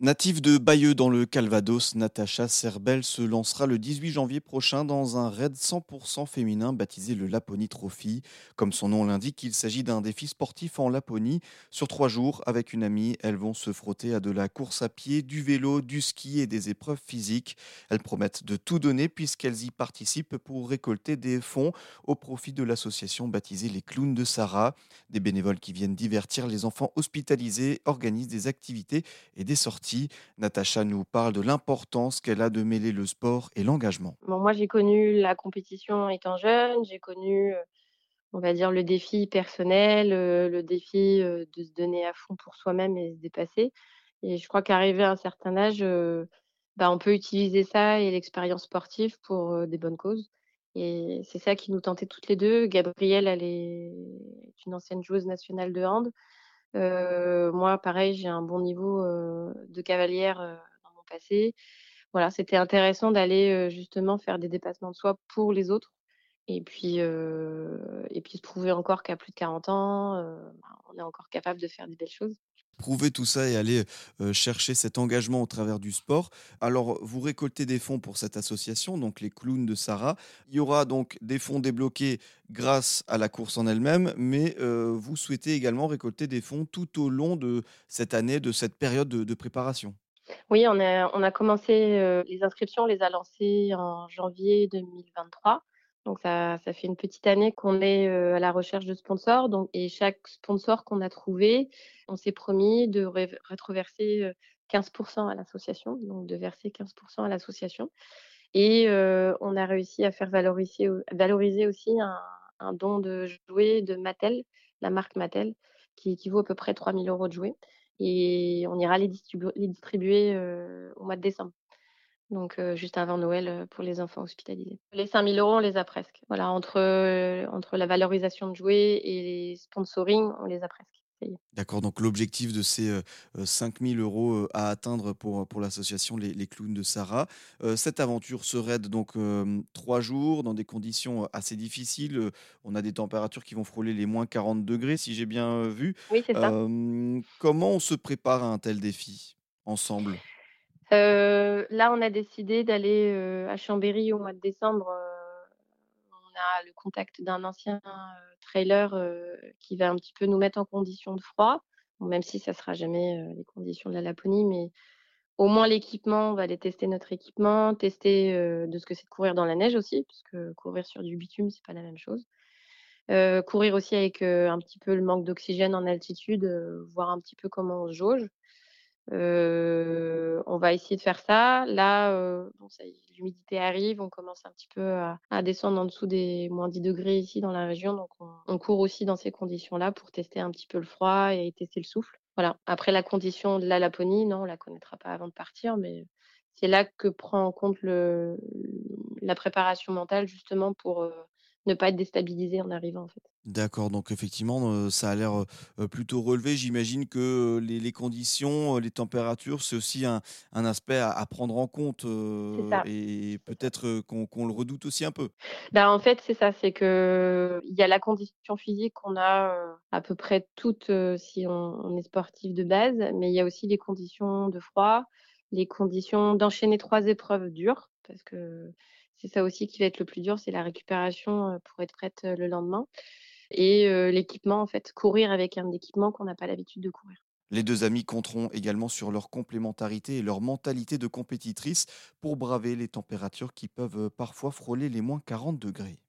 Native de Bayeux dans le Calvados, Natacha Serbel se lancera le 18 janvier prochain dans un raid 100% féminin baptisé le Laponie Trophy. Comme son nom l'indique, il s'agit d'un défi sportif en Laponie. Sur trois jours, avec une amie, elles vont se frotter à de la course à pied, du vélo, du ski et des épreuves physiques. Elles promettent de tout donner puisqu'elles y participent pour récolter des fonds au profit de l'association baptisée les Clowns de Sarah. Des bénévoles qui viennent divertir les enfants hospitalisés organisent des activités et des sorties Natacha nous parle de l'importance qu'elle a de mêler le sport et l'engagement. Moi, j'ai connu la compétition étant jeune, j'ai connu, heu, on va dire le défi personnel, heu, le défi, heu, de se donner à fond pour soi-même et se dépasser et je crois qu'arrivé à un certain âge, bah, on peut utiliser ça et l'expérience sportive pour, des bonnes causes et c'est ça qui nous tentait toutes les 2. Gabrielle, elle est une ancienne joueuse nationale de hand. Moi pareil, j'ai un bon niveau, de cavalière, dans mon passé. Voilà, c'était intéressant d'aller, justement faire des dépassements de soi pour les autres et puis, heu et puis se prouver encore qu'à plus de 40 ans, ben, on est encore capable de faire des belles choses. Prouver tout ça et aller euh, chercher cet engagement au travers du sport. Alors, vous récoltez des fonds pour cette association, donc les clowns de Sarah. Il y aura donc des fonds débloqués grâce à la course en elle-même, mais euh, vous souhaitez également récolter des fonds tout au long de cette année, de cette période de, préparation. Oui, on a commencé, heu, les inscriptions, on les a lancées en janvier 2023. Donc ça fait une petite année qu'on est, à la recherche de sponsors. Donc et chaque sponsor qu'on a trouvé, on s'est promis de rétroverser, heu, 15 à l'association, donc de verser 15% à l'association. Et on a réussi à faire valoriser au valoriser aussi un don de jouets de Mattel, la marque Mattel, qui équivaut à peu près 3 000 € de jouets. Et on ira les distribu les distribuer, au mois de décembre. Donc heu, juste avant Noël, pour les enfants hospitalisés. Les 5 000 €, on les a presque. Voilà, entre, entre la valorisation de jouets et les sponsoring, on les a presque. D'accord, donc l'objectif de ces, heu heu, 5 000 € heu, à atteindre pour, pour l'association Les les Clowns de Sarah. Cette aventure se raid donc, 3 jours dans des conditions, assez difficiles, on a des températures qui vont frôler les moins quarante degrés, si j'ai bien, vu. Oui, c'est ça. Comment on se prépare à un tel défi ensemble? Heu, là, on a décidé d'aller, heu, à Chambéry au mois de décembre, heu, on a le contact d'un ancien, trailer, qui va un petit peu nous mettre en conditions de froid. Même si ça sera jamais, les conditions de la Laponie, mais Au moins l'équipement, on va aller tester notre équipement, tester, de ce que c'est de courir dans la neige aussi, puisque courir sur du bitume, c'est pas la même chose. Courir aussi avec, un petit peu le manque d'oxygène en altitude, voir un petit peu comment on se jauge. Heu, on va essayer de faire ça. Là, heu, bon l'humidité arrive, on commence un petit peu à à descendre en dessous des moins dix degrés ici dans la région, donc on on court aussi dans ces conditions-là pour tester un petit peu le froid et tester le souffle. Voilà. Après la condition de la Laponie, non, on la connaîtra pas avant de partir, mais c'est là que prend en compte le la préparation mentale justement pour, heu, ne pas être déstabilisé en arrivant, en fait. D'accord, donc effectivement, ça a l'air, plutôt relevé. J'imagine que, les les conditions, les températures, c'est aussi un un aspect à à prendre en compte, ça, et peut-être, qu'on le redoute aussi un peu? Bah, en fait, c'est ça, c'est que il y a la condition physique qu'on a, à peu près toutes, si on on est sportif de base, mais il y a aussi les conditions de froid, les conditions d'enchaîner 3 épreuves dures, parce que c'est ça aussi qui va être le plus dur, c'est la récupération, heu, pour être prête, heu, le lendemain et heu, l'équipement, en fait, courir avec un équipement qu'on n'a pas l'habitude de courir. Les 2 amis compteront également sur leur complémentarité et leur mentalité de compétitrice pour braver les températures qui peuvent, parfois frôler les -40 degrés.